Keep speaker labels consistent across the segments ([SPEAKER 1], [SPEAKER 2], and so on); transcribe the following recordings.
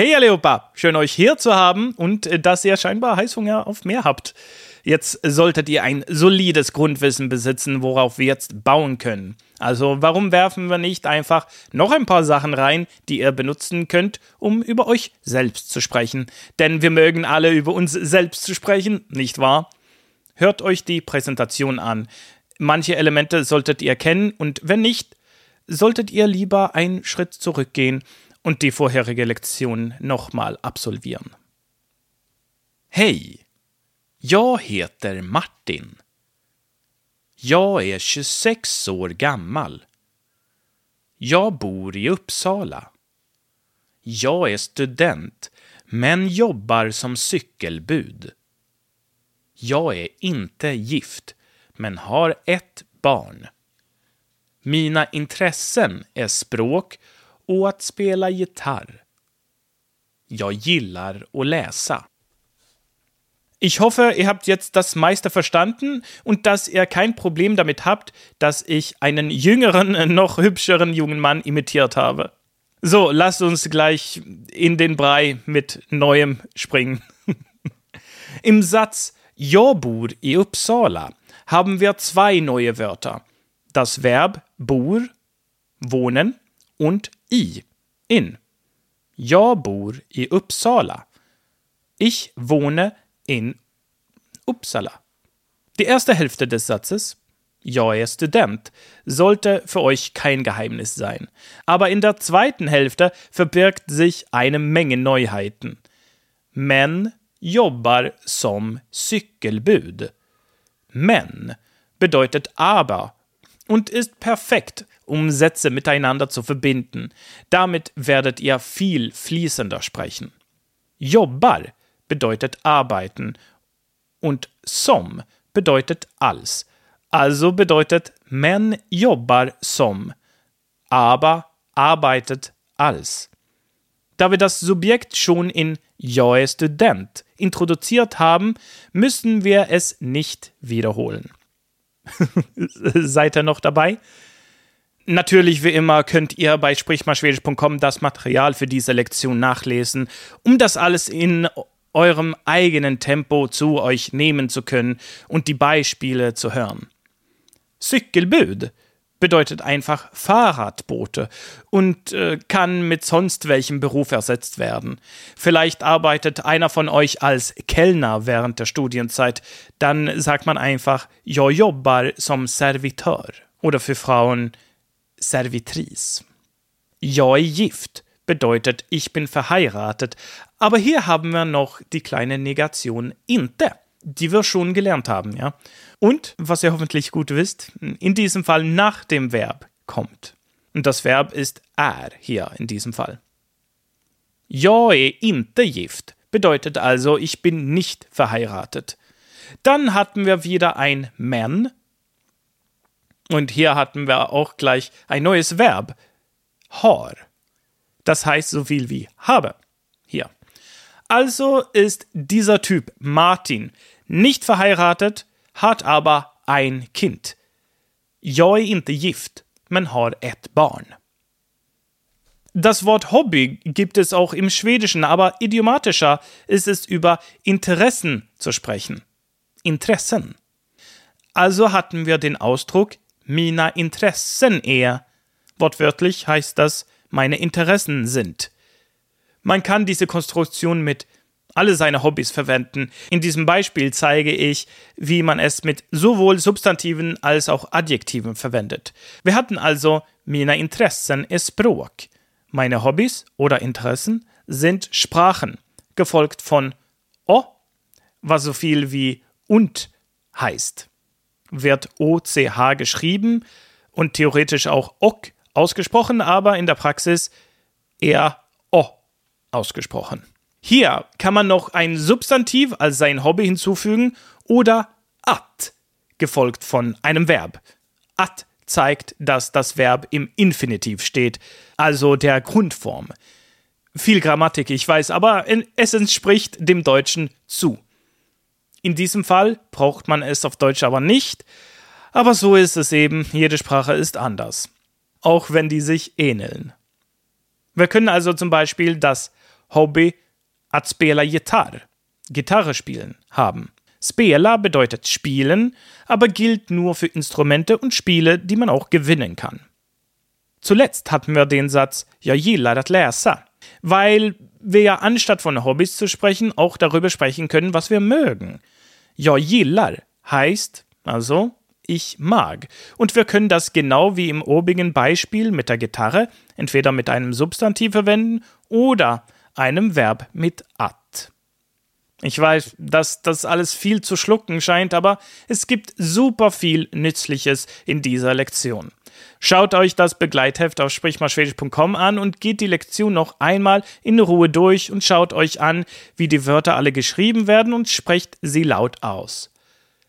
[SPEAKER 1] Hey Aleopa, schön euch hier zu haben und äh, dass ihr scheinbar Heißhunger auf mehr habt. Jetzt solltet ihr ein solides Grundwissen besitzen, worauf wir jetzt bauen können. Also warum werfen wir nicht einfach noch ein paar Sachen rein, die ihr benutzen könnt, um über euch selbst zu sprechen? Denn wir mögen alle über uns selbst zu sprechen, nicht wahr? Hört euch die Präsentation an. Manche Elemente solltet ihr kennen und wenn nicht, solltet ihr lieber einen Schritt zurückgehen und die vorherige Lektion nochmal absolvieren. Hej! Jag heter Martin. Jag är 26 år gammal. Jag bor i Uppsala. Jag är student, men jobbar som cykelbud. Jag är inte gift, men har ett barn. Mina intressen är språk och att spela gitarr. Jag gillar att läsa. Ich hoffe, ihr habt jetzt das meiste verstanden und dass ihr kein Problem damit habt, dass ich einen jüngeren, noch hübscheren jungen Mann imitiert habe. So, lasst uns gleich in den Brei mit Neuem springen. Im Satz Jag i Uppsala haben wir zwei neue Wörter. Das Verb bor, wohnen und i, in. Jag bor i Uppsala. Ich wohne in Uppsala. Die erste Hälfte des Satzes, jag är student, sollte für euch kein Geheimnis sein. Aber in der zweiten Hälfte verbirgt sich eine Menge Neuheiten. Men jobbar som cykelbud. Men bedeutet aber und ist perfekt, um Sätze miteinander zu verbinden. Damit werdet ihr viel fließender sprechen. Jobbar bedeutet arbeiten und som bedeutet als. Also bedeutet men jobbar som, aber arbeitet als. Da wir das Subjekt schon in Jag student introduziert haben, müssen wir es nicht wiederholen. Seid ihr noch dabei? Natürlich, wie immer, könnt ihr bei sprichmalschwedisch.com das Material für diese Lektion nachlesen, um das alles in eurem eigenen Tempo zu euch nehmen zu können und die Beispiele zu hören. Cykelbud bedeutet einfach Fahrradbote und äh, kann mit sonst welchem Beruf ersetzt werden. Vielleicht arbeitet einer von euch als Kellner während der Studienzeit, dann sagt man einfach Jag jobbar som servitör oder für Frauen Servitrice. Jag gift bedeutet ich bin verheiratet, aber hier haben wir noch die kleine Negation inte, die wir schon gelernt haben, ja. Und, was ihr hoffentlich gut wisst, in diesem Fall nach dem Verb kommt. Und das Verb ist är hier in diesem Fall. Jag är inte gift bedeutet also, ich bin nicht verheiratet. Dann hatten wir wieder ein men. Und hier hatten wir auch gleich ein neues Verb. Har. Das heißt so viel wie habe. Also ist dieser Typ Martin nicht verheiratet, hat aber ein Kind. Jag är inte gift, men har ett barn. Das Wort Hobby gibt es auch im Schwedischen, aber idiomatischer ist es über Interessen zu sprechen. Interessen. Also hatten wir den Ausdruck Mina Interessen er. Wortwörtlich heißt das meine Interessen sind. Man kann diese Konstruktion mit alle seine Hobbys verwenden. In diesem Beispiel zeige ich, wie man es mit sowohl Substantiven als auch Adjektiven verwendet. Wir hatten also mina Interessen är språk. Meine Hobbys oder Interessen sind Sprachen, gefolgt von o, was so viel wie und heißt. Wird OCH geschrieben und theoretisch auch ok ausgesprochen, aber in der Praxis eher o ausgesprochen. Hier kann man noch ein Substantiv als sein Hobby hinzufügen oder at, gefolgt von einem Verb. At zeigt, dass das Verb im Infinitiv steht, also der Grundform. Viel Grammatik, ich weiß, aber es entspricht dem Deutschen zu. In diesem Fall braucht man es auf Deutsch aber nicht, aber so ist es eben, jede Sprache ist anders, auch wenn die sich ähneln. Wir können also zum Beispiel das Hobby att spela gitarr, Gitarre spielen, haben. Spela bedeutet spielen, aber gilt nur für Instrumente und Spiele, die man auch gewinnen kann. Zuletzt hatten wir den Satz Jag gillar att läsa, weil wir ja anstatt von Hobbys zu sprechen auch darüber sprechen können, was wir mögen. Jag gillar heißt also ich mag. Und wir können das genau wie im obigen Beispiel mit der Gitarre entweder mit einem Substantiv verwenden oder einem Verb mit at. Ich weiß, dass das alles viel zu schlucken scheint, aber es gibt super viel Nützliches in dieser Lektion. Schaut euch das Begleitheft auf sprichmalschwedisch.com an und geht die Lektion noch einmal in Ruhe durch und schaut euch an, wie die Wörter alle geschrieben werden und sprecht sie laut aus.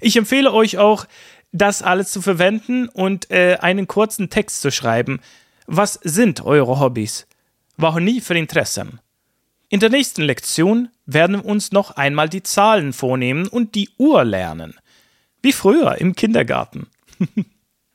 [SPEAKER 1] Ich empfehle euch auch, das alles zu verwenden und äh, einen kurzen Text zu schreiben. Was sind eure Hobbys? Warum nie für Interessen? In der nächsten Lektion werden wir uns noch einmal die Zahlen vornehmen und die Uhr lernen. Wie früher im Kindergarten.